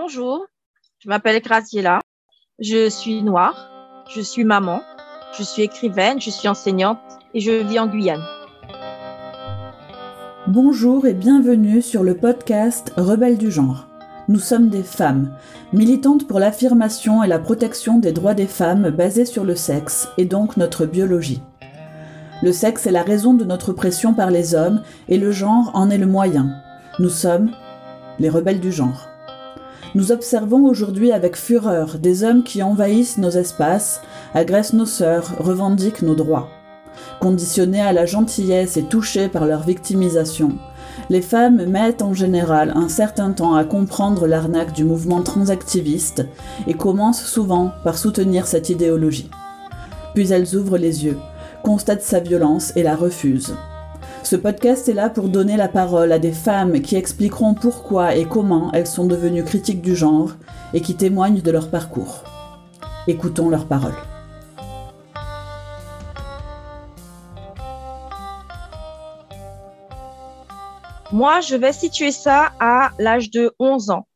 Bonjour, je m'appelle Graciela, je suis noire, je suis maman, je suis écrivaine, je suis enseignante et je vis en Guyane. Bonjour et bienvenue sur le podcast Rebelles du genre. Nous sommes des femmes, militantes pour l'affirmation et la protection des droits des femmes basés sur le sexe et donc notre biologie. Le sexe est la raison de notre oppression par les hommes et le genre en est le moyen. Nous sommes les rebelles du genre. Nous observons aujourd'hui avec fureur des hommes qui envahissent nos espaces, agressent nos sœurs, revendiquent nos droits. Conditionnés à la gentillesse et touchés par leur victimisation, les femmes mettent en général un certain temps à comprendre l'arnaque du mouvement transactiviste et commencent souvent par soutenir cette idéologie. Puis elles ouvrent les yeux, constatent sa violence et la refusent. Ce podcast est là pour donner la parole à des femmes qui expliqueront pourquoi et comment elles sont devenues critiques du genre et qui témoignent de leur parcours. Écoutons leurs paroles. Moi, je vais situer ça à l'âge de 11 ans.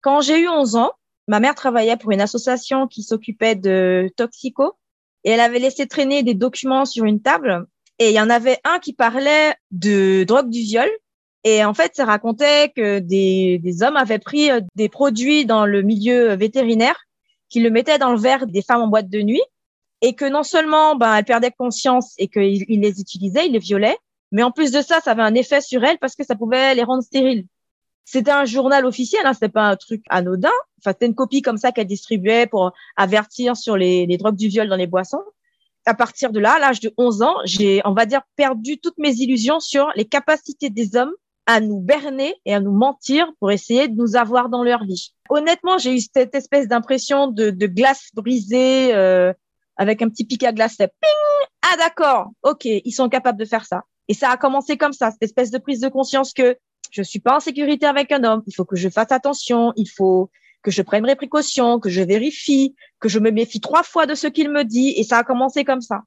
Quand j'ai eu 11 ans, ma mère travaillait pour une association qui s'occupait de toxico et elle avait laissé traîner des documents sur une table et il y en avait un qui parlait de drogue du viol. Et en fait, ça racontait que des, hommes avaient pris euh, des produits dans le milieu vétérinaire, qui le mettaient dans le verre des femmes en boîte de nuit, et que non seulement ben, elles perdaient conscience et qu'ils les utilisaient, ils les violaient, mais en plus de ça, ça avait un effet sur elles parce que ça pouvait les rendre stériles. C'était un journal officiel, hein, c'était pas un truc anodin. Enfin, c'était une copie comme ça qu'elle distribuait pour avertir sur les drogues du viol dans les boissons à partir de là, à l'âge de 11 ans, j'ai, on va dire, perdu toutes mes illusions sur les capacités des hommes à nous berner et à nous mentir pour essayer de nous avoir dans leur vie. Honnêtement, j'ai eu cette espèce d'impression de, de, glace brisée euh, avec un petit pic à glace. Ping Ah d'accord, ok, ils sont capables de faire ça. Et ça a commencé comme ça, cette espèce de prise de conscience que je suis pas en sécurité avec un homme. Il faut que je fasse attention. Il faut que je prenne mes précautions, que je vérifie, que je me méfie trois fois de ce qu'il me dit. Et ça a commencé comme ça.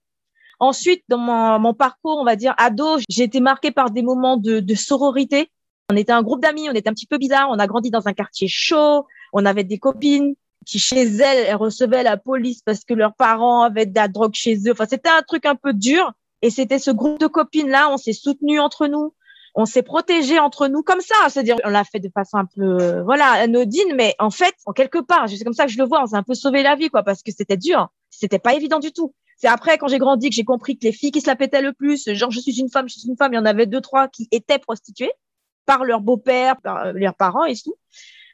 Ensuite, dans mon, parcours, on va dire ado, j'ai été marquée par des moments de, sororité. On était un groupe d'amis, on était un petit peu bizarre. On a grandi dans un quartier chaud. On avait des copines qui, chez elles, elles recevaient la police parce que leurs parents avaient de la drogue chez eux. Enfin, c'était un truc un peu dur. Et c'était ce groupe de copines-là, on s'est soutenus entre nous on s'est protégé entre nous comme ça. C'est-à-dire, on l'a fait de façon un peu, euh, voilà, anodine, mais en fait, en quelque part, c'est comme ça que je le vois, on s'est un peu sauvé la vie, quoi, parce que c'était dur. C'était pas évident du tout. C'est après, quand j'ai grandi, que j'ai compris que les filles qui se la pétaient le plus, genre, je suis une femme, je suis une femme, il y en avait deux, trois qui étaient prostituées par leur beau-père, par euh, leurs parents et tout.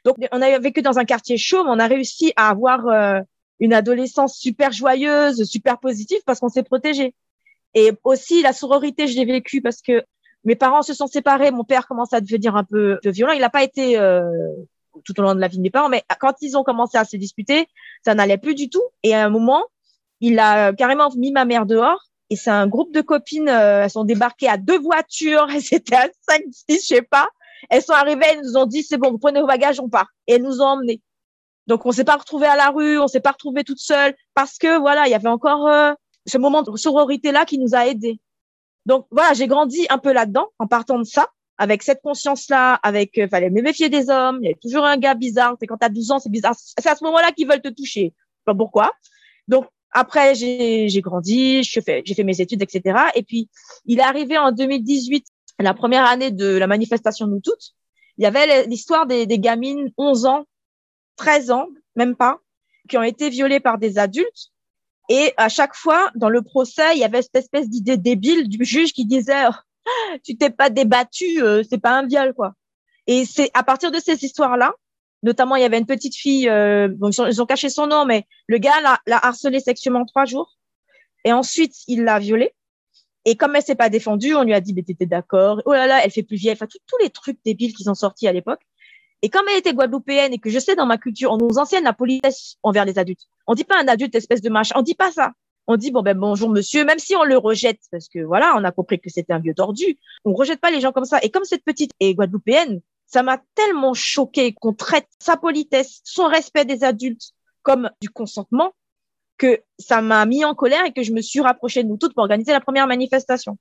Donc, on a vécu dans un quartier chaud, mais on a réussi à avoir euh, une adolescence super joyeuse, super positive parce qu'on s'est protégé. Et aussi, la sororité, je l'ai vécu parce que mes parents se sont séparés, mon père commence à devenir un peu violent. Il n'a pas été euh, tout au long de la vie de mes parents, mais quand ils ont commencé à se disputer, ça n'allait plus du tout. Et à un moment, il a carrément mis ma mère dehors. Et c'est un groupe de copines, euh, elles sont débarquées à deux voitures, elles étaient à cinq, six, je sais pas. Elles sont arrivées, elles nous ont dit, c'est bon, vous prenez vos bagages, on part. Et elles nous ont emmenés. Donc, on s'est pas retrouvés à la rue, on s'est pas retrouvés toutes seules, parce que voilà, il y avait encore euh, ce moment de sororité-là qui nous a aidés. Donc voilà, j'ai grandi un peu là-dedans en partant de ça, avec cette conscience-là, avec euh, fallait me méfier des hommes, il y a toujours un gars bizarre, c'est quand tu as 12 ans, c'est bizarre. C'est à ce moment-là qu'ils veulent te toucher. Pas pourquoi. Donc après j'ai grandi, j'ai fait j'ai fait mes études etc. Et puis il est arrivé en 2018, la première année de la manifestation Nous toutes, il y avait l'histoire des, des gamines 11 ans, 13 ans, même pas, qui ont été violées par des adultes et à chaque fois, dans le procès, il y avait cette espèce d'idée débile du juge qui disait oh, Tu t'es pas débattu, euh, c'est pas un viol, quoi. Et c'est à partir de ces histoires-là, notamment, il y avait une petite fille, euh, bon, ils, ont, caché son nom, mais le gars l'a, l'a harcelé sexuellement trois jours. Et ensuite, il l'a violée. Et comme elle s'est pas défendue, on lui a dit, mais t'étais d'accord. Oh là là, elle fait plus vieille. Enfin, tous les trucs débiles qui sont sortis à l'époque. Et comme elle était guadeloupéenne et que je sais dans ma culture, on nous enseigne la politesse envers les adultes. On dit pas un adulte espèce de machin, on dit pas ça. On dit bon ben bonjour monsieur, même si on le rejette parce que voilà, on a compris que c'était un vieux tordu. On rejette pas les gens comme ça. Et comme cette petite est guadeloupéenne, ça m'a tellement choqué qu'on traite sa politesse, son respect des adultes comme du consentement que ça m'a mis en colère et que je me suis rapprochée de nous toutes pour organiser la première manifestation.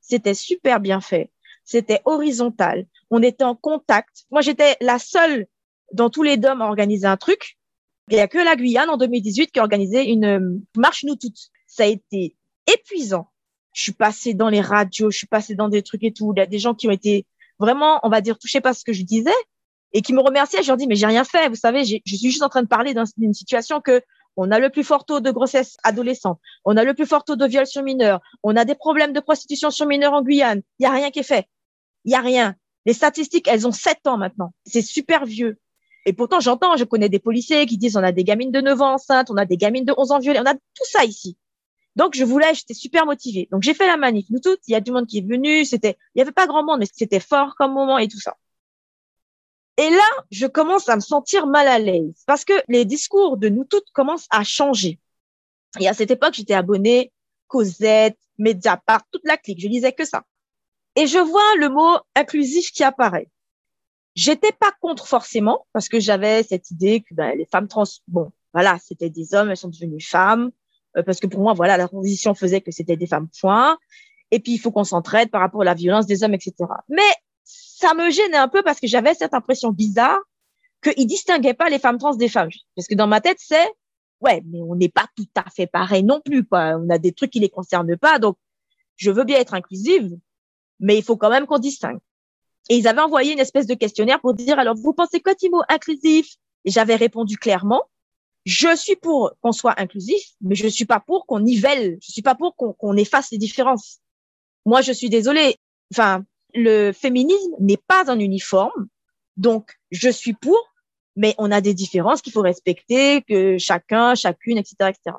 C'était super bien fait. C'était horizontal. On était en contact. Moi, j'étais la seule dans tous les DOM, a organisé un truc. Il n'y a que la Guyane en 2018 qui a organisé une euh, marche nous toutes. Ça a été épuisant. Je suis passée dans les radios, je suis passée dans des trucs et tout. Il y a des gens qui ont été vraiment, on va dire, touchés par ce que je disais et qui me remerciaient. Je leur dis, mais j'ai rien fait. Vous savez, je suis juste en train de parler d'une situation que on a le plus fort taux de grossesse adolescente, on a le plus fort taux de viol sur mineurs, on a des problèmes de prostitution sur mineurs en Guyane. Il y a rien qui est fait. Il y a rien. Les statistiques, elles ont sept ans maintenant. C'est super vieux. Et pourtant, j'entends, je connais des policiers qui disent on a des gamines de 9 ans enceintes, on a des gamines de 11 ans violées, on a tout ça ici. Donc, je voulais, j'étais super motivée. Donc, j'ai fait la manif. Nous toutes, il y a du monde qui est venu. C'était, il y avait pas grand monde, mais c'était fort comme moment et tout ça. Et là, je commence à me sentir mal à l'aise parce que les discours de nous toutes commencent à changer. Et à cette époque, j'étais abonnée Cosette, Mediapart, toute la clique. Je lisais que ça. Et je vois le mot inclusif qui apparaît. J'étais pas contre forcément parce que j'avais cette idée que ben, les femmes trans, bon, voilà, c'était des hommes, elles sont devenues femmes. Euh, parce que pour moi, voilà, la transition faisait que c'était des femmes point. Et puis il faut qu'on s'entraide par rapport à la violence des hommes, etc. Mais ça me gênait un peu parce que j'avais cette impression bizarre qu'ils distinguaient pas les femmes trans des femmes. Parce que dans ma tête, c'est, ouais, mais on n'est pas tout à fait pareil non plus, quoi. On a des trucs qui les concernent pas. Donc, je veux bien être inclusive, mais il faut quand même qu'on distingue. Et ils avaient envoyé une espèce de questionnaire pour dire, alors, vous pensez quoi, Timo, inclusif? Et j'avais répondu clairement, je suis pour qu'on soit inclusif, mais je suis pas pour qu'on nivelle. Je suis pas pour qu'on efface les différences. Moi, je suis désolée. Enfin, le féminisme n'est pas un uniforme. Donc, je suis pour, mais on a des différences qu'il faut respecter, que chacun, chacune, etc., etc.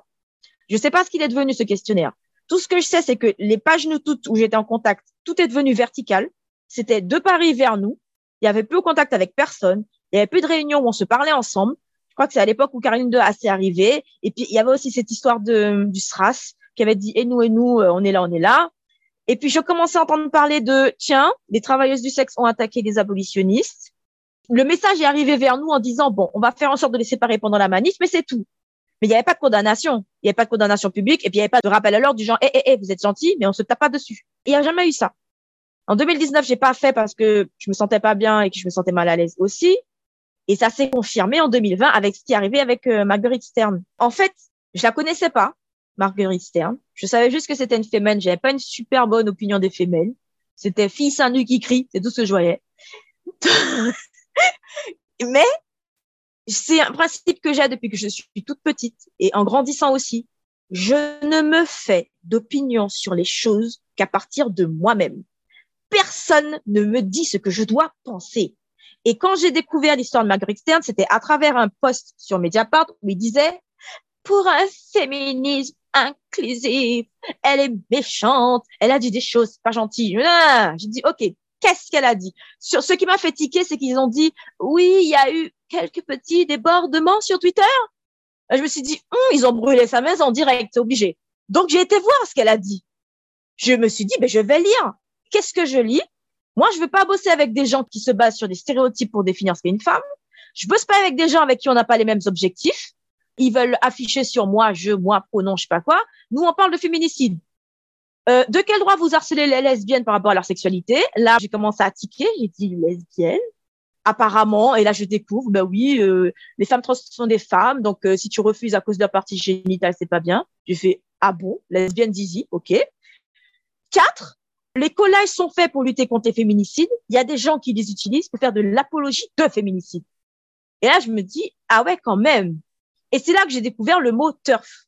Je sais pas ce qu'il est devenu ce questionnaire. Tout ce que je sais, c'est que les pages nous toutes où j'étais en contact, tout est devenu vertical. C'était de Paris vers nous. Il y avait plus de contact avec personne. Il y avait plus de réunions où on se parlait ensemble. Je crois que c'est à l'époque où Caroline II a assez arrivé. Et puis, il y avait aussi cette histoire de, du SRAS qui avait dit, et nous, et nous, euh, on est là, on est là. Et puis, je commençais à entendre parler de, tiens, les travailleuses du sexe ont attaqué des abolitionnistes. Le message est arrivé vers nous en disant, bon, on va faire en sorte de les séparer pendant la manif, mais c'est tout. Mais il n'y avait pas de condamnation. Il n'y avait pas de condamnation publique et puis il n'y avait pas de rappel à l'ordre du genre, hé, hé, hé, vous êtes gentil, mais on se tape pas dessus. Il n'y a jamais eu ça. En 2019, j'ai pas fait parce que je me sentais pas bien et que je me sentais mal à l'aise aussi. Et ça s'est confirmé en 2020 avec ce qui est arrivé avec euh, Marguerite Stern. En fait, je la connaissais pas. Marguerite Stern. Je savais juste que c'était une fémène. J'avais pas une super bonne opinion des femelles. C'était fille seins nu qui crie. C'est tout ce que je voyais. Mais c'est un principe que j'ai depuis que je suis toute petite et en grandissant aussi. Je ne me fais d'opinion sur les choses qu'à partir de moi-même. Personne ne me dit ce que je dois penser. Et quand j'ai découvert l'histoire de Marguerite Stern, c'était à travers un post sur Mediapart où il disait pour un féminisme inclusif. Elle est méchante. Elle a dit des choses pas gentilles. J'ai dit, OK, qu'est-ce qu'elle a dit? Sur ce qui m'a fait tiquer, c'est qu'ils ont dit, oui, il y a eu quelques petits débordements sur Twitter. Je me suis dit, hum, ils ont brûlé sa maison en direct, obligé. Donc, j'ai été voir ce qu'elle a dit. Je me suis dit, ben, je vais lire. Qu'est-ce que je lis? Moi, je veux pas bosser avec des gens qui se basent sur des stéréotypes pour définir ce qu'est une femme. Je bosse pas avec des gens avec qui on n'a pas les mêmes objectifs ils veulent afficher sur moi, je, moi, pronom, je sais pas quoi. Nous, on parle de féminicide. Euh, de quel droit vous harcelez les lesbiennes par rapport à leur sexualité? Là, j'ai commencé à tiquer, j'ai dit lesbienne. Apparemment, et là je découvre, ben oui, euh, les femmes trans sont des femmes, donc euh, si tu refuses à cause de leur partie génitale, c'est pas bien. J'ai fait ah bon, lesbienne Dizzy, ok. Quatre, les collages sont faits pour lutter contre les féminicides. Il y a des gens qui les utilisent pour faire de l'apologie de féminicide. Et là, je me dis ah ouais, quand même, et c'est là que j'ai découvert le mot turf.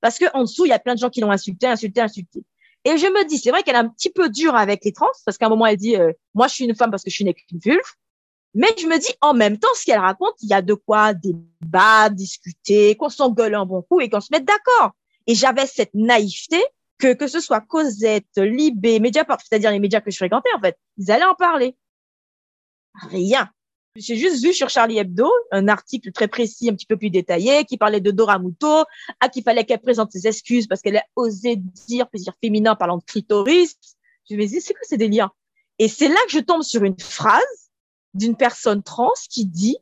Parce que en dessous, il y a plein de gens qui l'ont insulté, insulté, insulté. Et je me dis, c'est vrai qu'elle est un petit peu dure avec les trans, parce qu'à un moment, elle dit, euh, moi, je suis une femme parce que je suis une vulve. Mais je me dis, en même temps, ce qu'elle raconte, il y a de quoi débattre, discuter, qu'on s'engueule un bon coup et qu'on se mette d'accord. Et j'avais cette naïveté que, que ce soit Cosette, Libé, Mediapart, c'est-à-dire les médias que je fréquentais, en fait, ils allaient en parler. Rien. J'ai juste vu sur Charlie Hebdo un article très précis, un petit peu plus détaillé, qui parlait de Dora Muto, à qu'il fallait qu'elle présente ses excuses parce qu'elle a osé dire plaisir féminin parlant de clitoris. Je me dis, c'est quoi ces délires? Et c'est là que je tombe sur une phrase d'une personne trans qui dit,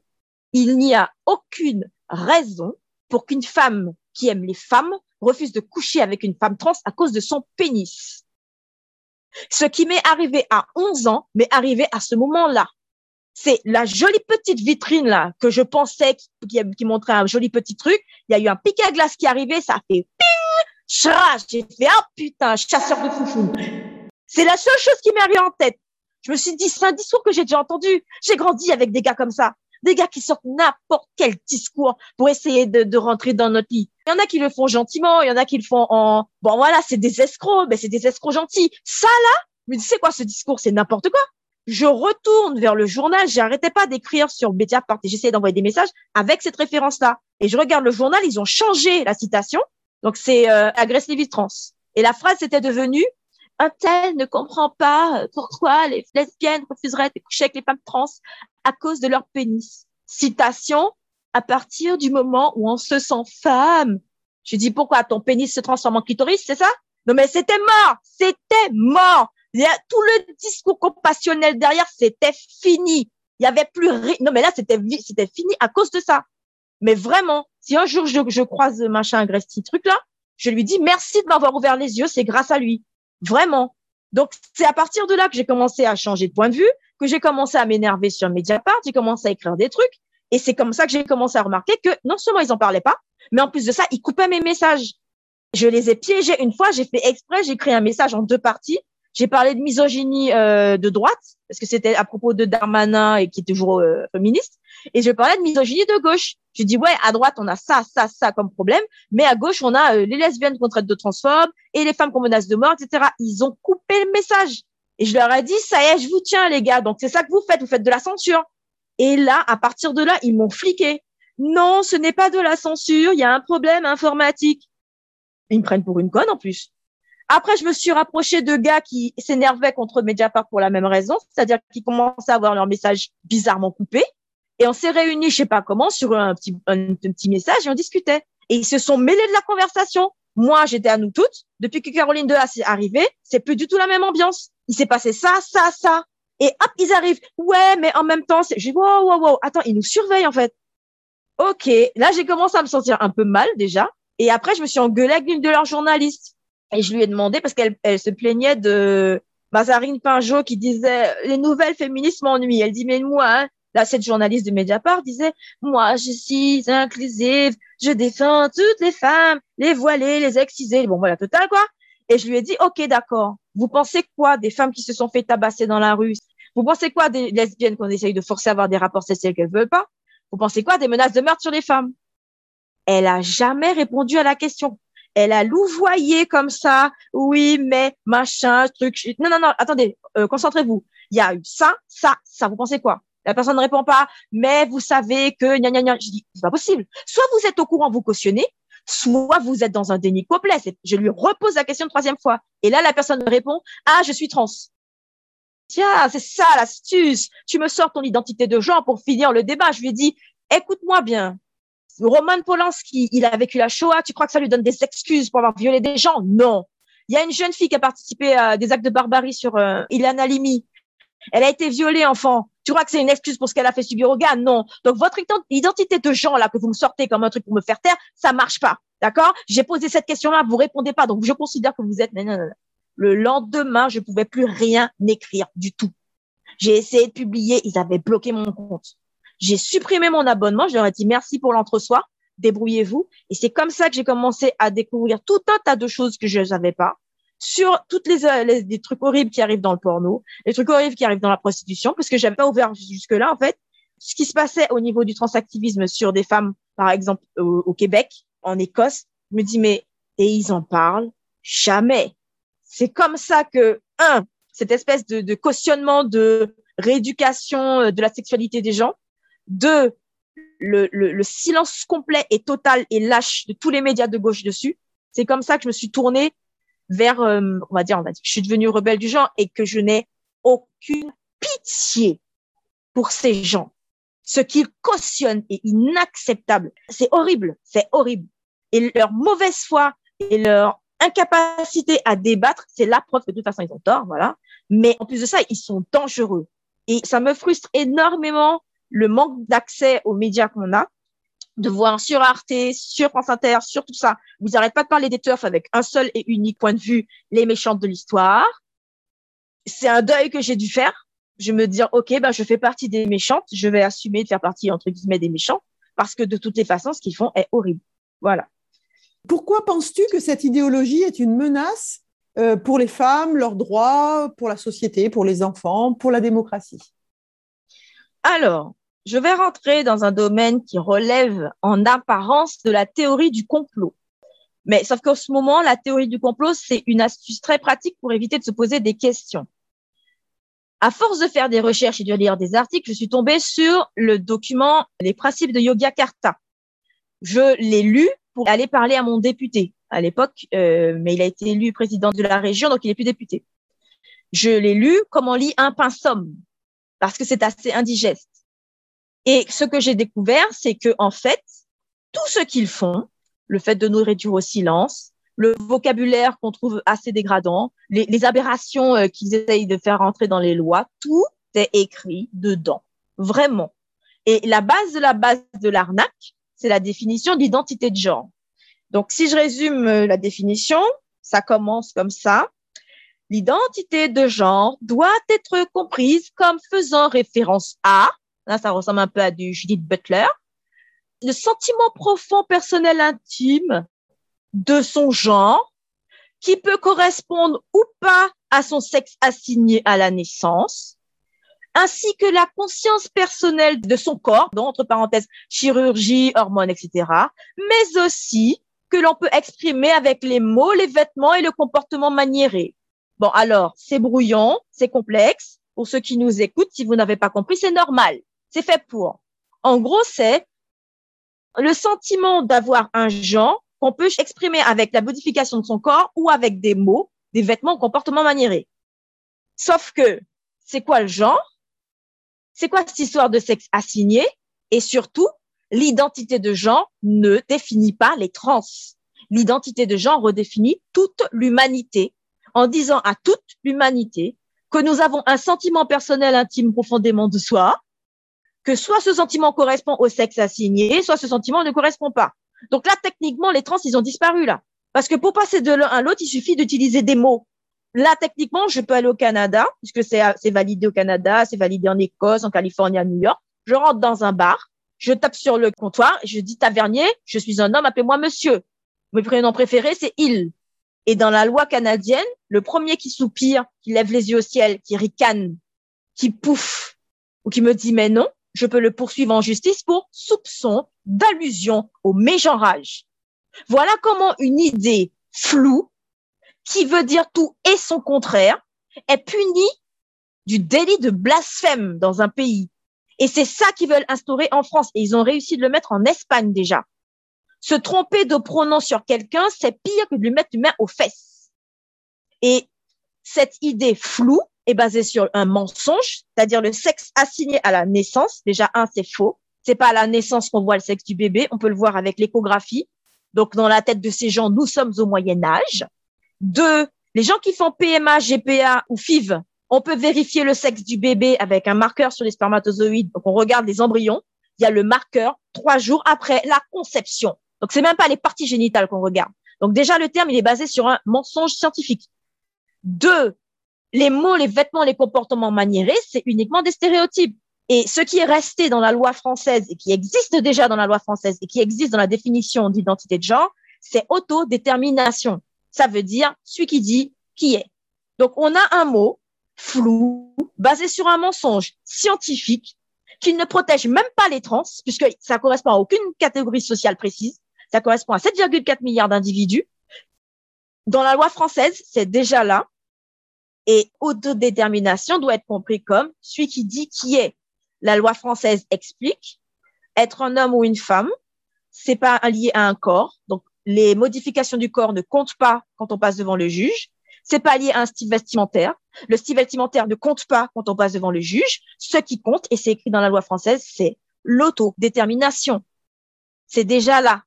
il n'y a aucune raison pour qu'une femme qui aime les femmes refuse de coucher avec une femme trans à cause de son pénis. Ce qui m'est arrivé à 11 ans m'est arrivé à ce moment-là. C'est la jolie petite vitrine là que je pensais qui, qui, montrait un joli petit truc. Il y a eu un piquet à glace qui est arrivé, ça fait ping, j'ai fait oh putain, chasseur de foufou. C'est la seule chose qui m'est arrivée en tête. Je me suis dit, c'est un discours que j'ai déjà entendu. J'ai grandi avec des gars comme ça. Des gars qui sortent n'importe quel discours pour essayer de, de, rentrer dans notre lit. Il y en a qui le font gentiment, il y en a qui le font en, bon voilà, c'est des escrocs, mais c'est des escrocs gentils. Ça là, mais c'est quoi ce discours? C'est n'importe quoi. Je retourne vers le journal, j'arrêtais pas d'écrire sur Mediapart et j'essayais d'envoyer des messages avec cette référence-là. Et je regarde le journal, ils ont changé la citation. Donc c'est euh, agressivité trans. Et la phrase était devenue un tel ne comprend pas pourquoi les lesbiennes refuseraient de coucher avec les femmes trans à cause de leur pénis. Citation, à partir du moment où on se sent femme. Je dis pourquoi ton pénis se transforme en clitoris, c'est ça? Non mais c'était mort, c'était mort. Tout le discours compassionnel derrière, c'était fini. Il y avait plus rien. Non mais là c'était c'était fini à cause de ça. Mais vraiment, si un jour je, je croise machin agressif truc là, je lui dis merci de m'avoir ouvert les yeux, c'est grâce à lui. Vraiment. Donc, c'est à partir de là que j'ai commencé à changer de point de vue, que j'ai commencé à m'énerver sur Mediapart, j'ai commencé à écrire des trucs. Et c'est comme ça que j'ai commencé à remarquer que non seulement ils en parlaient pas, mais en plus de ça, ils coupaient mes messages. Je les ai piégés une fois, j'ai fait exprès, j'ai créé un message en deux parties j'ai parlé de misogynie euh, de droite, parce que c'était à propos de Darmanin et qui est toujours euh, féministe. Et je parlais de misogynie de gauche. J'ai dit, ouais, à droite, on a ça, ça, ça comme problème, mais à gauche, on a euh, les lesbiennes qu'on traite de transphobes et les femmes qu'on menace de mort, etc. Ils ont coupé le message. Et je leur ai dit, ça y est, je vous tiens, les gars. Donc, c'est ça que vous faites. Vous faites de la censure. Et là, à partir de là, ils m'ont fliqué. Non, ce n'est pas de la censure. Il y a un problème informatique. Ils me prennent pour une conne, en plus. Après, je me suis rapprochée de gars qui s'énervaient contre Mediapart pour la même raison, c'est-à-dire qu'ils commençaient à avoir leur message bizarrement coupé. Et on s'est réunis, je sais pas comment, sur un petit, un, petit message et on discutait. Et ils se sont mêlés de la conversation. Moi, j'étais à nous toutes. Depuis que Caroline de est arrivée, c'est plus du tout la même ambiance. Il s'est passé ça, ça, ça. Et hop, ils arrivent. Ouais, mais en même temps, j'ai wow, wow, wow. Attends, ils nous surveillent, en fait. Ok. Là, j'ai commencé à me sentir un peu mal, déjà. Et après, je me suis engueulée avec l'une de leurs journalistes. Et je lui ai demandé, parce qu'elle elle se plaignait de Mazarine Pinjot qui disait les nouvelles féministes m'ennuient. Elle dit, mais moi, hein, là, cette journaliste de Mediapart disait, moi, je suis inclusive, je défends toutes les femmes, les voilées, les excisées, bon, voilà, total, quoi. Et je lui ai dit, OK, d'accord. Vous pensez quoi des femmes qui se sont fait tabasser dans la rue? Vous pensez quoi des lesbiennes qu'on essaye de forcer à avoir des rapports sexuels qu'elles veulent pas? Vous pensez quoi des menaces de meurtre sur les femmes? Elle a jamais répondu à la question elle a louvoyé comme ça. Oui, mais machin, truc. Non, non, non, attendez, euh, concentrez-vous. Il y a eu ça, ça, ça. Vous pensez quoi? La personne ne répond pas, mais vous savez que gna gna gna. Je dis, c'est pas possible. Soit vous êtes au courant, vous cautionnez, soit vous êtes dans un déni complet. Je lui repose la question une troisième fois. Et là, la personne me répond, ah, je suis trans. Tiens, c'est ça l'astuce. Tu me sors ton identité de genre pour finir le débat. Je lui ai dit, écoute-moi bien. Roman Polanski, il a vécu la Shoah. Tu crois que ça lui donne des excuses pour avoir violé des gens? Non. Il y a une jeune fille qui a participé à des actes de barbarie sur euh, Ilana Limi. Elle a été violée, enfant. Tu crois que c'est une excuse pour ce qu'elle a fait subir au gars? Non. Donc votre identité de genre là que vous me sortez comme un truc pour me faire taire, ça marche pas. D'accord? J'ai posé cette question-là, vous répondez pas. Donc je considère que vous êtes. Le lendemain, je pouvais plus rien écrire du tout. J'ai essayé de publier, ils avaient bloqué mon compte. J'ai supprimé mon abonnement. Je leur ai dit merci pour l'entre-soi. Débrouillez-vous. Et c'est comme ça que j'ai commencé à découvrir tout un tas de choses que je ne savais pas sur toutes les, les, trucs horribles qui arrivent dans le porno, les trucs horribles qui arrivent dans la prostitution, parce que j'avais pas ouvert jusque-là, en fait. Ce qui se passait au niveau du transactivisme sur des femmes, par exemple, au, Québec, en Écosse, je me dis, mais, et ils en parlent jamais. C'est comme ça que, un, cette espèce de, de cautionnement de rééducation euh, de la sexualité des gens, deux, le, le, silence complet et total et lâche de tous les médias de gauche dessus. C'est comme ça que je me suis tournée vers, euh, on va dire, on va dire, je suis devenue rebelle du genre et que je n'ai aucune pitié pour ces gens. Ce qu'ils cautionnent est inacceptable. C'est horrible, c'est horrible. Et leur mauvaise foi et leur incapacité à débattre, c'est la preuve que de toute façon ils ont tort, voilà. Mais en plus de ça, ils sont dangereux. Et ça me frustre énormément le manque d'accès aux médias qu'on a, de voir sur Arte, sur France Inter, sur tout ça. Vous n'arrêtez pas de parler des turfs avec un seul et unique point de vue, les méchantes de l'histoire. C'est un deuil que j'ai dû faire je me dire, OK, bah, je fais partie des méchantes, je vais assumer de faire partie, entre guillemets, des méchants, parce que de toutes les façons, ce qu'ils font est horrible. Voilà. Pourquoi penses-tu que cette idéologie est une menace euh, pour les femmes, leurs droits, pour la société, pour les enfants, pour la démocratie? Alors, je vais rentrer dans un domaine qui relève en apparence de la théorie du complot. Mais sauf qu'en ce moment, la théorie du complot, c'est une astuce très pratique pour éviter de se poser des questions. À force de faire des recherches et de lire des articles, je suis tombée sur le document Les principes de Yogyakarta. Je l'ai lu pour aller parler à mon député à l'époque, euh, mais il a été élu président de la région, donc il n'est plus député. Je l'ai lu comme on lit un pain somme, parce que c'est assez indigeste. Et ce que j'ai découvert, c'est que en fait, tout ce qu'ils font, le fait de nous réduire au silence, le vocabulaire qu'on trouve assez dégradant, les, aberrations euh, qu'ils essayent de faire rentrer dans les lois, tout est écrit dedans, vraiment. Et la base de la base de l'arnaque, c'est la définition d'identité de genre. Donc, si je résume euh, la définition, ça commence comme ça. L'identité de genre doit être comprise comme faisant référence à, là ça ressemble un peu à du Judith Butler, le sentiment profond personnel intime de son genre qui peut correspondre ou pas à son sexe assigné à la naissance, ainsi que la conscience personnelle de son corps, donc entre parenthèses chirurgie, hormones, etc., mais aussi que l'on peut exprimer avec les mots, les vêtements et le comportement maniéré. Bon, alors, c'est brouillon, c'est complexe. Pour ceux qui nous écoutent, si vous n'avez pas compris, c'est normal. C'est fait pour. En gros, c'est le sentiment d'avoir un genre qu'on peut exprimer avec la modification de son corps ou avec des mots, des vêtements, comportement maniéré. Sauf que, c'est quoi le genre? C'est quoi cette histoire de sexe assigné? Et surtout, l'identité de genre ne définit pas les trans. L'identité de genre redéfinit toute l'humanité en disant à toute l'humanité que nous avons un sentiment personnel intime profondément de soi, que soit ce sentiment correspond au sexe assigné, soit ce sentiment ne correspond pas. Donc là, techniquement, les trans, ils ont disparu là. Parce que pour passer de l'un à l'autre, il suffit d'utiliser des mots. Là, techniquement, je peux aller au Canada, puisque c'est validé au Canada, c'est validé en Écosse, en Californie, à New York. Je rentre dans un bar, je tape sur le comptoir, je dis tavernier, je suis un homme, appelez-moi monsieur. Mon prénom préféré, c'est il. Et dans la loi canadienne, le premier qui soupire, qui lève les yeux au ciel, qui ricane, qui pouffe, ou qui me dit mais non, je peux le poursuivre en justice pour soupçon d'allusion au mégenrage. Voilà comment une idée floue, qui veut dire tout et son contraire, est punie du délit de blasphème dans un pays et c'est ça qu'ils veulent instaurer en France. Et ils ont réussi de le mettre en Espagne déjà. Se tromper de pronom sur quelqu'un, c'est pire que de lui mettre une main aux fesses. Et cette idée floue est basée sur un mensonge, c'est-à-dire le sexe assigné à la naissance. Déjà, un, c'est faux. C'est pas à la naissance qu'on voit le sexe du bébé. On peut le voir avec l'échographie. Donc, dans la tête de ces gens, nous sommes au Moyen Âge. Deux, les gens qui font PMA, GPA ou FIV, on peut vérifier le sexe du bébé avec un marqueur sur les spermatozoïdes. Donc, on regarde les embryons. Il y a le marqueur trois jours après la conception. Donc, c'est même pas les parties génitales qu'on regarde. Donc, déjà, le terme, il est basé sur un mensonge scientifique. Deux, les mots, les vêtements, les comportements maniérés, c'est uniquement des stéréotypes. Et ce qui est resté dans la loi française et qui existe déjà dans la loi française et qui existe dans la définition d'identité de genre, c'est autodétermination. Ça veut dire celui qui dit qui est. Donc, on a un mot flou, basé sur un mensonge scientifique qui ne protège même pas les trans, puisque ça correspond à aucune catégorie sociale précise. Ça correspond à 7,4 milliards d'individus. Dans la loi française, c'est déjà là. Et autodétermination doit être compris comme celui qui dit qui est. La loi française explique être un homme ou une femme, c'est pas lié à un corps. Donc, les modifications du corps ne comptent pas quand on passe devant le juge. C'est pas lié à un style vestimentaire. Le style vestimentaire ne compte pas quand on passe devant le juge. Ce qui compte, et c'est écrit dans la loi française, c'est l'autodétermination. C'est déjà là.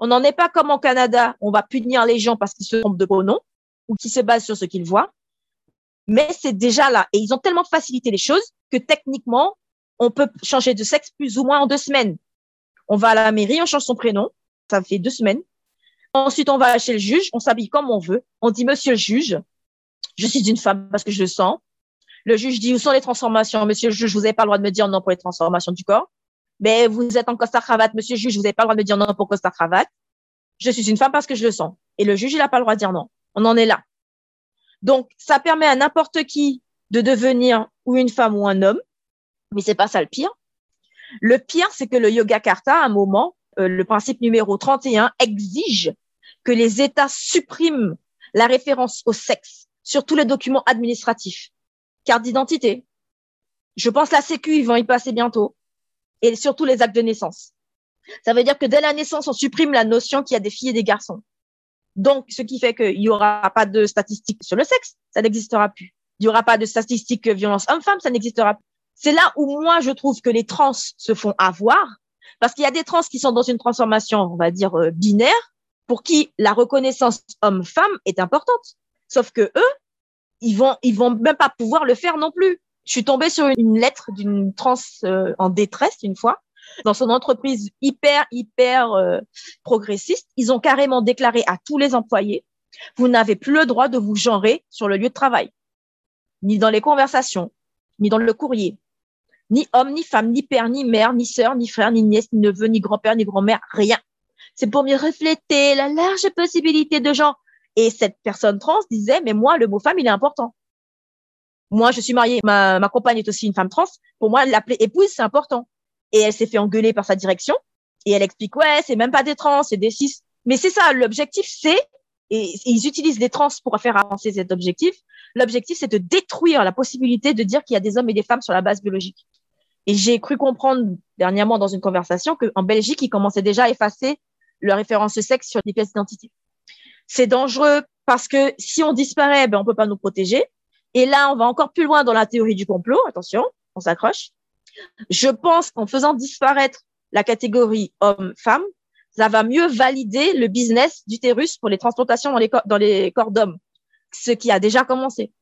On n'en est pas comme au Canada, on va punir les gens parce qu'ils se trompent de pronom ou qui se basent sur ce qu'ils voient. Mais c'est déjà là. Et ils ont tellement facilité les choses que techniquement, on peut changer de sexe plus ou moins en deux semaines. On va à la mairie, on change son prénom. Ça fait deux semaines. Ensuite, on va chez le juge, on s'habille comme on veut. On dit, monsieur le juge, je suis une femme parce que je le sens. Le juge dit où sont les transformations? Monsieur le juge, vous n'avez pas le droit de me dire non pour les transformations du corps. Mais vous êtes en costard cravate, monsieur le juge, vous n'avez pas le droit de dire non pour costard cravate. Je suis une femme parce que je le sens. Et le juge, il n'a pas le droit de dire non. On en est là. Donc, ça permet à n'importe qui de devenir ou une femme ou un homme. Mais c'est pas ça le pire. Le pire, c'est que le Yoga Karta, à un moment, euh, le principe numéro 31 exige que les États suppriment la référence au sexe sur tous les documents administratifs, carte d'identité. Je pense la Sécu, ils vont y passer bientôt, et surtout les actes de naissance. Ça veut dire que dès la naissance, on supprime la notion qu'il y a des filles et des garçons. Donc, ce qui fait qu'il n'y aura pas de statistiques sur le sexe, ça n'existera plus. Il n'y aura pas de statistiques violence homme-femme, ça n'existera plus. C'est là où moi, je trouve que les trans se font avoir, parce qu'il y a des trans qui sont dans une transformation, on va dire, euh, binaire, pour qui la reconnaissance homme-femme est importante. Sauf que eux, ils vont, ils vont même pas pouvoir le faire non plus. Je suis tombée sur une lettre d'une trans euh, en détresse une fois, dans son entreprise hyper, hyper euh, progressiste, ils ont carrément déclaré à tous les employés, vous n'avez plus le droit de vous genrer sur le lieu de travail, ni dans les conversations, ni dans le courrier, ni homme, ni femme, ni père, ni mère, ni sœur, ni frère, ni nièce, ni neveu, ni grand-père, ni grand-mère, rien. C'est pour mieux refléter la large possibilité de genre. Et cette personne trans disait, mais moi, le mot femme, il est important. Moi, je suis mariée, ma, ma compagne est aussi une femme trans. Pour moi, l'appeler épouse, c'est important et elle s'est fait engueuler par sa direction. Et elle explique, ouais, c'est même pas des trans, c'est des cis. Mais c'est ça, l'objectif, c'est, et, ils utilisent les trans pour faire avancer cet objectif. L'objectif, c'est de détruire la possibilité de dire qu'il y a des hommes et des femmes sur la base biologique. Et j'ai cru comprendre dernièrement dans une conversation qu'en Belgique, ils commençaient déjà à effacer leur référence sexe sur les pièces d'identité. C'est dangereux parce que si on disparaît, ben, on peut pas nous protéger. Et là, on va encore plus loin dans la théorie du complot. Attention, on s'accroche. Je pense qu'en faisant disparaître la catégorie homme-femme, ça va mieux valider le business d'utérus pour les transplantations dans les, corps, dans les corps d'hommes, ce qui a déjà commencé.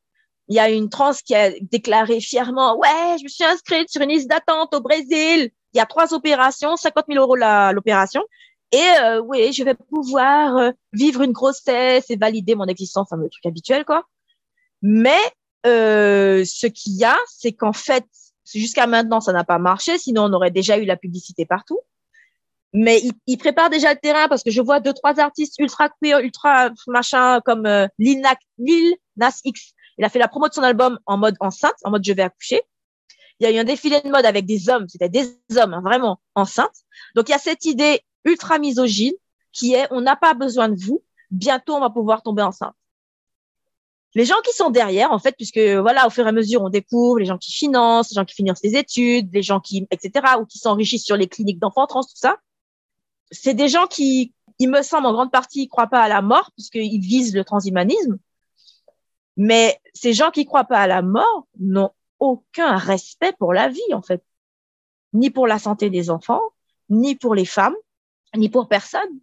Il y a une trans qui a déclaré fièrement, ouais, je me suis inscrite sur une liste d'attente au Brésil. Il y a trois opérations, 50 000 euros l'opération. Et euh, oui, je vais pouvoir euh, vivre une grossesse et valider mon existence, enfin le truc habituel, quoi. Mais euh, ce qu'il y a, c'est qu'en fait, Jusqu'à maintenant, ça n'a pas marché, sinon on aurait déjà eu la publicité partout. Mais il, il, prépare déjà le terrain parce que je vois deux, trois artistes ultra queer, ultra machin, comme euh, Lil, Nas X. Il a fait la promo de son album en mode enceinte, en mode je vais accoucher. Il y a eu un défilé de mode avec des hommes, c'était des hommes hein, vraiment enceintes. Donc il y a cette idée ultra misogyne qui est on n'a pas besoin de vous, bientôt on va pouvoir tomber enceinte les gens qui sont derrière, en fait, puisque voilà, au fur et à mesure, on découvre les gens qui financent, les gens qui finissent les études, les gens qui, etc., ou qui s'enrichissent sur les cliniques d'enfants trans, tout ça. C'est des gens qui, il me semble, en grande partie, croient pas à la mort, puisqu'ils visent le transhumanisme. Mais ces gens qui croient pas à la mort n'ont aucun respect pour la vie, en fait. Ni pour la santé des enfants, ni pour les femmes, ni pour personne.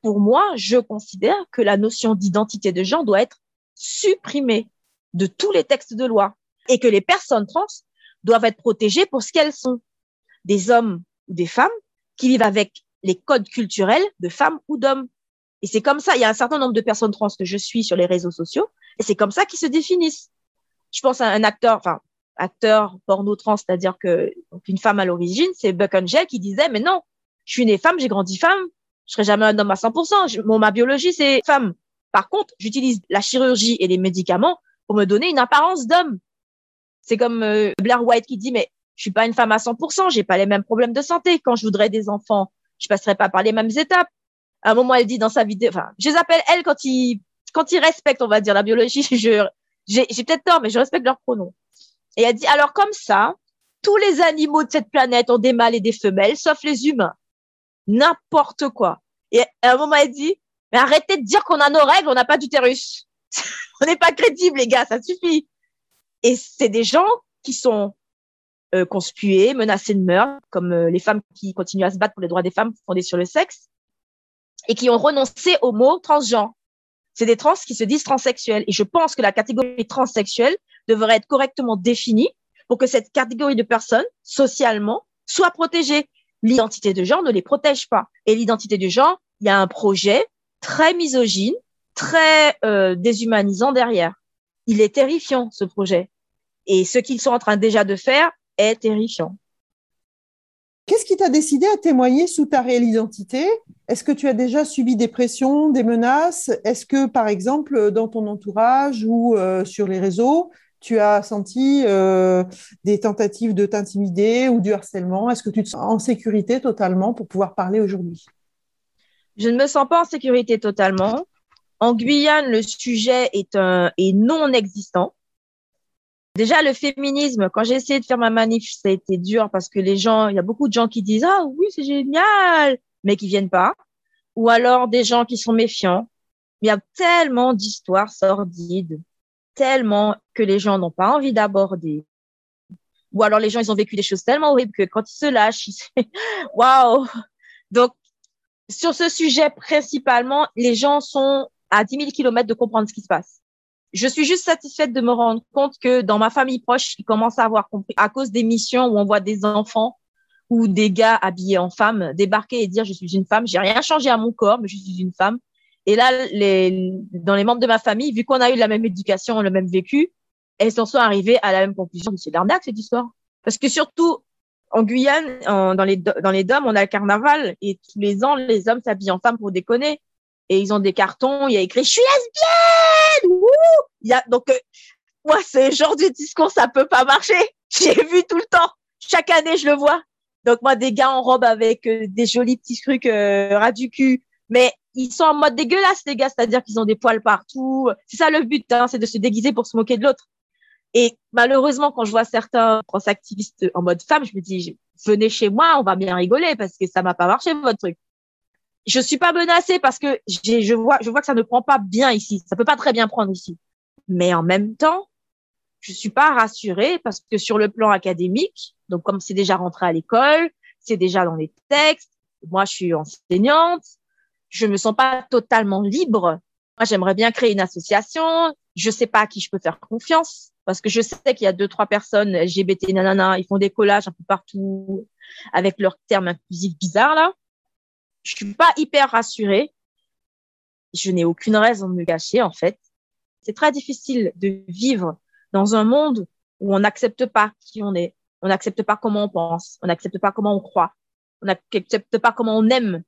Pour moi, je considère que la notion d'identité de genre doit être supprimée de tous les textes de loi et que les personnes trans doivent être protégées pour ce qu'elles sont, des hommes ou des femmes qui vivent avec les codes culturels de femmes ou d'hommes. Et c'est comme ça, il y a un certain nombre de personnes trans que je suis sur les réseaux sociaux, et c'est comme ça qu'ils se définissent. Je pense à un acteur, enfin, acteur porno trans, c'est-à-dire que une femme à l'origine, c'est Buck Angel qui disait, mais non, je suis née femme, j'ai grandi femme, je serai jamais un homme à 100%, mon, ma biologie, c'est femme. Par contre, j'utilise la chirurgie et les médicaments pour me donner une apparence d'homme. C'est comme euh, Blair White qui dit, mais je suis pas une femme à 100%, j'ai pas les mêmes problèmes de santé. Quand je voudrais des enfants, je passerai pas par les mêmes étapes. À un moment, elle dit dans sa vidéo, enfin, je les appelle elles quand ils, quand ils respectent, on va dire, la biologie. Je, j'ai, j'ai peut-être tort, mais je respecte leurs pronoms. Et elle dit, alors comme ça, tous les animaux de cette planète ont des mâles et des femelles, sauf les humains. N'importe quoi. Et à un moment, elle dit, mais arrêtez de dire qu'on a nos règles, on n'a pas d'utérus. on n'est pas crédible, les gars, ça suffit. Et c'est des gens qui sont euh, conspués, menacés de meurtre, comme euh, les femmes qui continuent à se battre pour les droits des femmes fondés sur le sexe, et qui ont renoncé au mot transgenre. C'est des trans qui se disent transsexuels. Et je pense que la catégorie transsexuelle devrait être correctement définie pour que cette catégorie de personnes, socialement, soit protégée. L'identité de genre ne les protège pas. Et l'identité de genre, il y a un projet très misogyne, très euh, déshumanisant derrière. Il est terrifiant, ce projet. Et ce qu'ils sont en train déjà de faire est terrifiant. Qu'est-ce qui t'a décidé à témoigner sous ta réelle identité? Est-ce que tu as déjà subi des pressions, des menaces? Est-ce que, par exemple, dans ton entourage ou euh, sur les réseaux, tu as senti euh, des tentatives de t'intimider ou du harcèlement? Est-ce que tu te sens en sécurité totalement pour pouvoir parler aujourd'hui? Je ne me sens pas en sécurité totalement. En Guyane, le sujet est, un, est non existant. Déjà, le féminisme, quand j'ai essayé de faire ma manif, ça a été dur parce que les gens, il y a beaucoup de gens qui disent Ah oui, c'est génial, mais qui viennent pas. Ou alors des gens qui sont méfiants. Il y a tellement d'histoires sordides, tellement que les gens n'ont pas envie d'aborder. Ou alors les gens, ils ont vécu des choses tellement horribles que quand ils se lâchent, waouh! Donc, sur ce sujet principalement, les gens sont à 10 000 kilomètres de comprendre ce qui se passe je suis juste satisfaite de me rendre compte que dans ma famille proche, ils commencent à avoir compris à cause des missions où on voit des enfants ou des gars habillés en femme débarquer et dire je suis une femme, j'ai rien changé à mon corps, mais je suis une femme. Et là, les, dans les membres de ma famille, vu qu'on a eu la même éducation, le même vécu, elles en sont arrivées à la même conclusion. C'est l'arnaque cette histoire. Parce que surtout en Guyane, dans les dans les dômes, on a le carnaval et tous les ans, les hommes s'habillent en femme pour déconner et ils ont des cartons, il y a écrit je suis lesbienne. Il y a donc euh, moi ce genre de discours ça peut pas marcher. J'ai vu tout le temps. Chaque année je le vois. Donc moi des gars en robe avec euh, des jolis petits trucs euh, ras du cul, mais ils sont en mode dégueulasse les gars, c'est-à-dire qu'ils ont des poils partout. C'est ça le but, hein, c'est de se déguiser pour se moquer de l'autre. Et malheureusement, quand je vois certains activistes en mode femme, je me dis, venez chez moi, on va bien rigoler parce que ça m'a pas marché votre truc je suis pas menacée parce que je vois, je vois que ça ne prend pas bien ici. Ça peut pas très bien prendre ici. Mais en même temps, je suis pas rassurée parce que sur le plan académique, donc comme c'est déjà rentré à l'école, c'est déjà dans les textes. Moi, je suis enseignante. Je me sens pas totalement libre. Moi, j'aimerais bien créer une association. Je sais pas à qui je peux faire confiance parce que je sais qu'il y a deux, trois personnes LGBT, nanana, ils font des collages un peu partout avec leurs termes inclusifs bizarres, là je suis pas hyper rassurée. Je n'ai aucune raison de me cacher, en fait. C'est très difficile de vivre dans un monde où on n'accepte pas qui on est, on n'accepte pas comment on pense, on n'accepte pas comment on croit, on n'accepte pas comment on aime.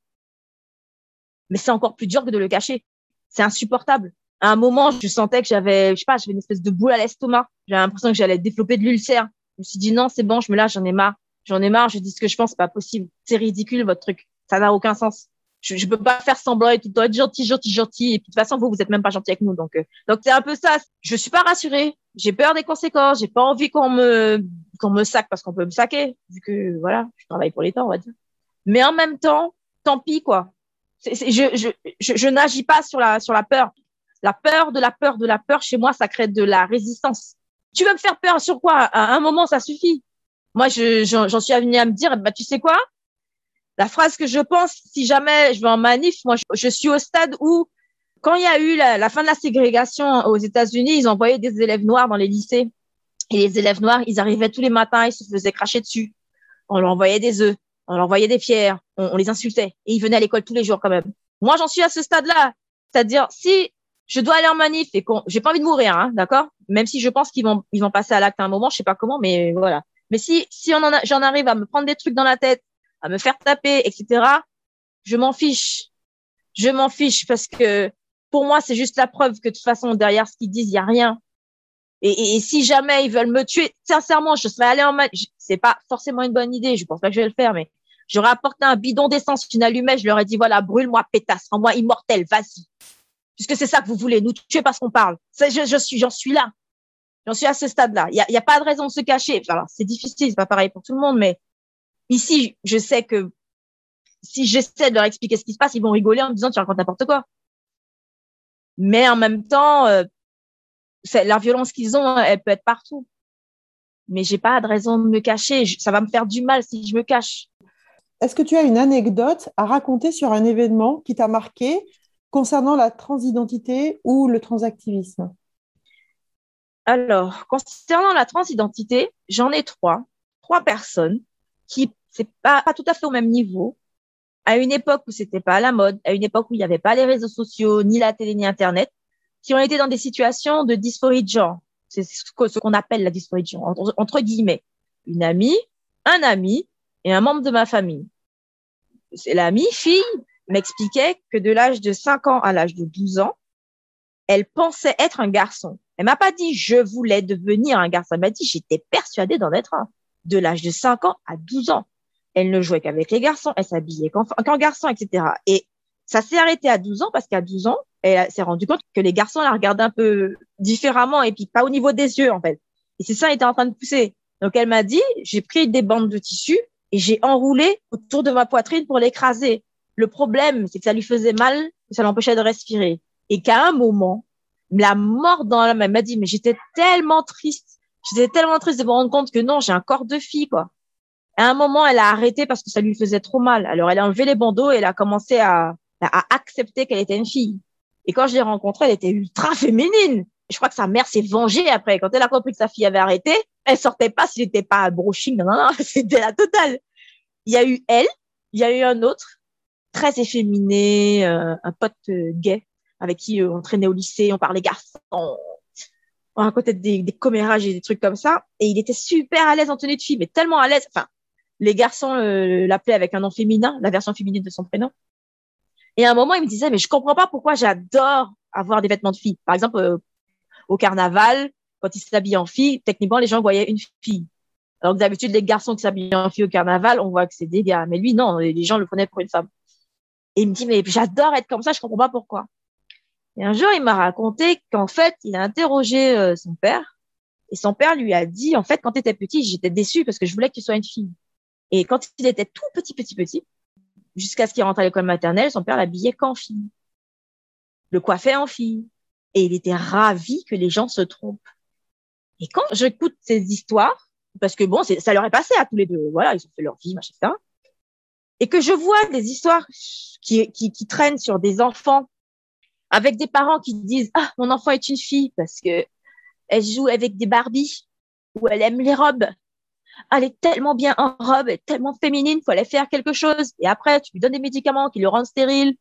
Mais c'est encore plus dur que de le cacher. C'est insupportable. À un moment, je sentais que j'avais, je sais pas, j'avais une espèce de boule à l'estomac. J'avais l'impression que j'allais développer de l'ulcère. Je me suis dit non, c'est bon, je me lâche, j'en ai marre. J'en ai marre, je dis ce que je pense, c'est pas possible. C'est ridicule, votre truc. Ça n'a aucun sens. Je, je peux pas faire semblant et tout être gentil, gentil, gentil. Et puis de toute façon, vous, vous êtes même pas gentil avec nous. Donc, euh, donc c'est un peu ça. Je suis pas rassurée. J'ai peur des conséquences. J'ai pas envie qu'on me, qu'on me sac parce qu'on peut me saquer. Vu que, voilà, je travaille pour l'État, on va dire. Mais en même temps, tant pis, quoi. je, je, je, je n'agis pas sur la, sur la peur. La peur de la peur de la peur, chez moi, ça crée de la résistance. Tu veux me faire peur sur quoi? À un moment, ça suffit. Moi, j'en je, suis venue à me dire, bah, tu sais quoi? La phrase que je pense, si jamais je vais en manif, moi, je, suis au stade où, quand il y a eu la, fin de la ségrégation aux États-Unis, ils envoyaient des élèves noirs dans les lycées. Et les élèves noirs, ils arrivaient tous les matins, ils se faisaient cracher dessus. On leur envoyait des œufs, on leur envoyait des pierres, on, les insultait. Et ils venaient à l'école tous les jours quand même. Moi, j'en suis à ce stade-là. C'est-à-dire, si je dois aller en manif et qu'on, j'ai pas envie de mourir, hein, d'accord? Même si je pense qu'ils vont, ils vont passer à l'acte à un moment, je sais pas comment, mais voilà. Mais si, si on en a, j'en arrive à me prendre des trucs dans la tête à me faire taper, etc. Je m'en fiche. Je m'en fiche parce que pour moi, c'est juste la preuve que de toute façon, derrière ce qu'ils disent, il y a rien. Et, et, si jamais ils veulent me tuer, sincèrement, je serais allé en C'est pas forcément une bonne idée. Je pense pas que je vais le faire, mais j'aurais apporté un bidon d'essence, une allumette. Je leur ai dit voilà, brûle-moi, pétasse, rends-moi immortel, vas-y. Puisque c'est ça que vous voulez, nous tuer parce qu'on parle. Je, je suis, j'en suis là. J'en suis à ce stade-là. Il y a, a pas de raison de se cacher. Alors, c'est difficile, c'est pas pareil pour tout le monde, mais Ici, je sais que si j'essaie de leur expliquer ce qui se passe, ils vont rigoler en me disant tu racontes n'importe quoi. Mais en même temps, euh, la violence qu'ils ont, elle peut être partout. Mais j'ai pas de raison de me cacher. Ça va me faire du mal si je me cache. Est-ce que tu as une anecdote à raconter sur un événement qui t'a marqué concernant la transidentité ou le transactivisme? Alors, concernant la transidentité, j'en ai trois. Trois personnes qui c'est pas, pas tout à fait au même niveau. À une époque où c'était pas à la mode, à une époque où il n'y avait pas les réseaux sociaux, ni la télé, ni Internet, qui ont été dans des situations de dysphorie de genre. C'est ce qu'on appelle la dysphorie de genre, entre, entre guillemets. Une amie, un ami et un membre de ma famille. C'est l'amie, fille, m'expliquait que de l'âge de 5 ans à l'âge de 12 ans, elle pensait être un garçon. Elle m'a pas dit je voulais devenir un garçon. Elle m'a dit j'étais persuadée d'en être un. De l'âge de 5 ans à 12 ans. Elle ne jouait qu'avec les garçons, elle s'habillait qu'en garçon, etc. Et ça s'est arrêté à 12 ans parce qu'à 12 ans, elle s'est rendue compte que les garçons la regardaient un peu différemment et puis pas au niveau des yeux, en fait. Et c'est ça, elle était en train de pousser. Donc, elle m'a dit, j'ai pris des bandes de tissu et j'ai enroulé autour de ma poitrine pour l'écraser. Le problème, c'est que ça lui faisait mal, ça l'empêchait de respirer. Et qu'à un moment, la mort dans la main, elle m'a dit, mais j'étais tellement triste. J'étais tellement triste de me rendre compte que non, j'ai un corps de fille, quoi. À un moment, elle a arrêté parce que ça lui faisait trop mal. Alors, elle a enlevé les bandeaux et elle a commencé à, à accepter qu'elle était une fille. Et quand je l'ai rencontrée, elle était ultra féminine. Je crois que sa mère s'est vengée après. Quand elle a compris que sa fille avait arrêté, elle sortait pas s'il n'était pas. Non, non, non, c'était la totale. Il y a eu elle, il y a eu un autre, très efféminé, euh, un pote euh, gay avec qui euh, on traînait au lycée, on parlait garçon, on racontait des, des commérages et des trucs comme ça. Et il était super à l'aise en tenue de fille, mais tellement à l'aise. Enfin, les garçons l'appelaient avec un nom féminin, la version féminine de son prénom. Et à un moment, il me disait, mais je comprends pas pourquoi j'adore avoir des vêtements de fille. Par exemple, euh, au carnaval, quand il s'habille en fille, techniquement, les gens voyaient une fille. Alors d'habitude, les garçons qui s'habillent en fille au carnaval, on voit que c'est des gars. Mais lui, non, les gens le prenaient pour une femme. Et il me dit, mais j'adore être comme ça, je comprends pas pourquoi. Et un jour, il m'a raconté qu'en fait, il a interrogé euh, son père. Et son père lui a dit, en fait, quand tu étais petit, j'étais déçu parce que je voulais que tu sois une fille. Et quand il était tout petit, petit, petit, jusqu'à ce qu'il rentre à l'école maternelle, son père l'habillait qu'en fille, le coiffait en fille. Et il était ravi que les gens se trompent. Et quand j'écoute ces histoires, parce que bon, ça leur est passé à tous les deux, voilà, ils ont fait leur vie, machin, etc. Et que je vois des histoires qui, traînent sur des enfants avec des parents qui disent ah mon enfant est une fille parce que elle joue avec des Barbies ou elle aime les robes elle est tellement bien en robe, elle est tellement féminine, faut aller faire quelque chose. Et après, tu lui donnes des médicaments qui le rendent stérile,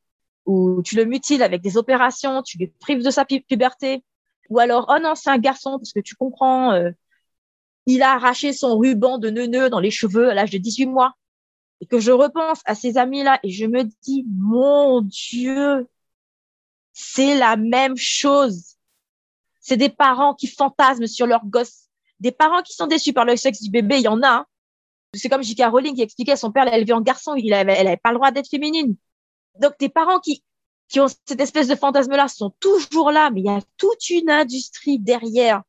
ou tu le mutiles avec des opérations, tu lui prives de sa puberté. Ou alors, oh non, c'est un garçon, parce que tu comprends, euh, il a arraché son ruban de neuneu dans les cheveux à l'âge de 18 mois. Et que je repense à ces amis-là et je me dis, mon Dieu, c'est la même chose. C'est des parents qui fantasment sur leur gosse des parents qui sont déçus par le sexe du bébé, il y en a. Hein. C'est comme J.K. Rowling qui expliquait son père l'a élevé en garçon, il avait, elle n'avait pas le droit d'être féminine. Donc des parents qui qui ont cette espèce de fantasme-là sont toujours là, mais il y a toute une industrie derrière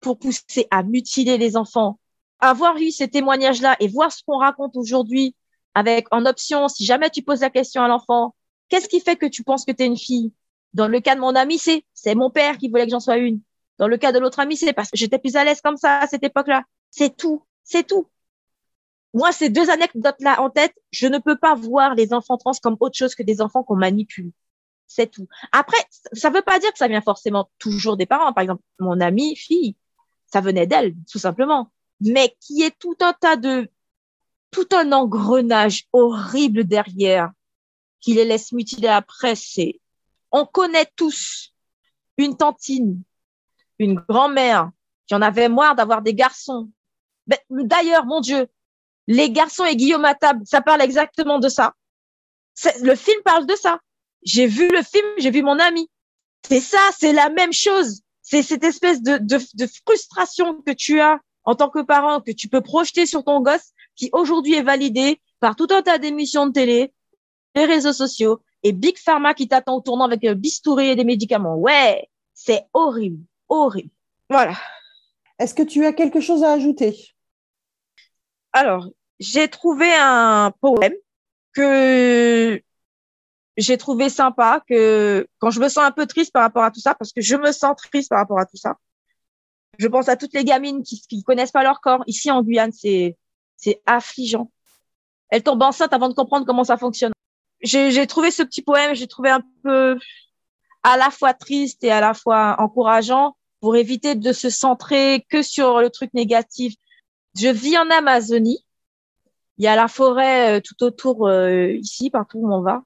pour pousser à mutiler les enfants. Avoir eu ces témoignages-là et voir ce qu'on raconte aujourd'hui avec en option, si jamais tu poses la question à l'enfant, qu'est-ce qui fait que tu penses que tu es une fille? Dans le cas de mon ami, c'est c'est mon père qui voulait que j'en sois une. Dans le cas de l'autre ami, c'est parce que j'étais plus à l'aise comme ça à cette époque-là. C'est tout. C'est tout. Moi, ces deux anecdotes-là en tête, je ne peux pas voir les enfants trans comme autre chose que des enfants qu'on manipule. C'est tout. Après, ça ne veut pas dire que ça vient forcément toujours des parents. Par exemple, mon amie, fille, ça venait d'elle, tout simplement. Mais qui est tout un tas de, tout un engrenage horrible derrière qui les laisse mutiler après. C'est, on connaît tous une tantine une grand-mère qui en avait marre d'avoir des garçons. Ben, d'ailleurs, mon Dieu, les garçons et Guillaume à table, ça parle exactement de ça. Le film parle de ça. J'ai vu le film, j'ai vu mon ami. C'est ça, c'est la même chose. C'est cette espèce de, frustration que tu as en tant que parent, que tu peux projeter sur ton gosse, qui aujourd'hui est validé par tout un tas d'émissions de télé, les réseaux sociaux et Big Pharma qui t'attend au tournant avec un bistouri et des médicaments. Ouais, c'est horrible horrible. Voilà. Est-ce que tu as quelque chose à ajouter? Alors, j'ai trouvé un poème que j'ai trouvé sympa, que quand je me sens un peu triste par rapport à tout ça, parce que je me sens triste par rapport à tout ça, je pense à toutes les gamines qui ne connaissent pas leur corps. Ici en Guyane, c'est c'est affligeant. Elles tombent enceintes avant de comprendre comment ça fonctionne. J'ai trouvé ce petit poème, j'ai trouvé un peu à la fois triste et à la fois encourageant pour éviter de se centrer que sur le truc négatif. Je vis en Amazonie. Il y a la forêt euh, tout autour euh, ici, partout où on va.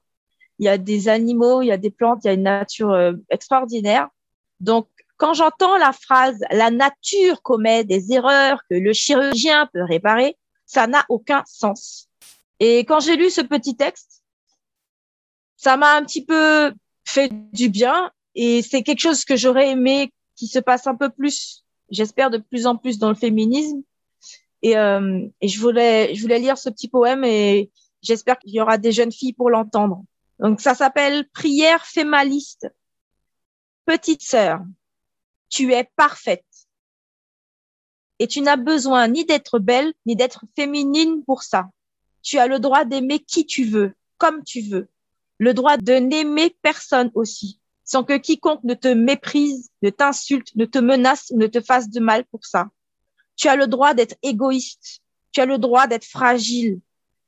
Il y a des animaux, il y a des plantes, il y a une nature euh, extraordinaire. Donc, Quand j'entends la phrase la nature commet des erreurs que le chirurgien peut réparer, ça n'a aucun sens. Et quand j'ai lu ce petit texte, ça m'a un petit peu fait du bien et c'est quelque chose que j'aurais aimé qui se passe un peu plus, j'espère de plus en plus dans le féminisme. Et, euh, et je voulais, je voulais lire ce petit poème et j'espère qu'il y aura des jeunes filles pour l'entendre. Donc ça s'appelle Prière fémaliste. Petite sœur, tu es parfaite. Et tu n'as besoin ni d'être belle, ni d'être féminine pour ça. Tu as le droit d'aimer qui tu veux, comme tu veux. Le droit de n'aimer personne aussi, sans que quiconque ne te méprise, ne t'insulte, ne te menace, ne te fasse de mal pour ça. Tu as le droit d'être égoïste. Tu as le droit d'être fragile.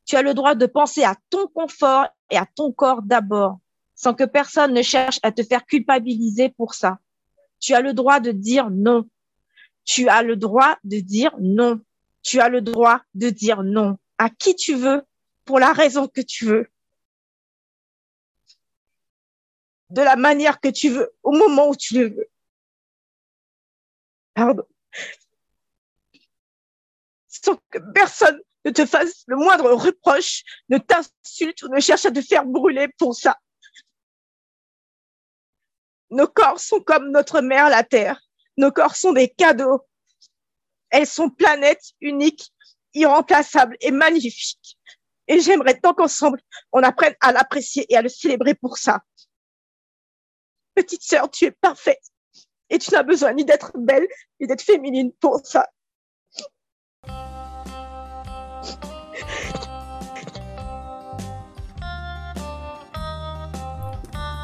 Tu as le droit de penser à ton confort et à ton corps d'abord, sans que personne ne cherche à te faire culpabiliser pour ça. Tu as le droit de dire non. Tu as le droit de dire non. Tu as le droit de dire non à qui tu veux, pour la raison que tu veux, de la manière que tu veux, au moment où tu le veux. Pardon. Sans que personne ne te fasse le moindre reproche, ne t'insulte ou ne cherche à te faire brûler pour ça. Nos corps sont comme notre mère, la Terre. Nos corps sont des cadeaux. Elles sont planètes uniques, irremplaçables et magnifiques. Et j'aimerais tant qu'ensemble, on apprenne à l'apprécier et à le célébrer pour ça. Petite sœur, tu es parfaite. Et tu n'as besoin ni d'être belle, ni d'être féminine pour ça.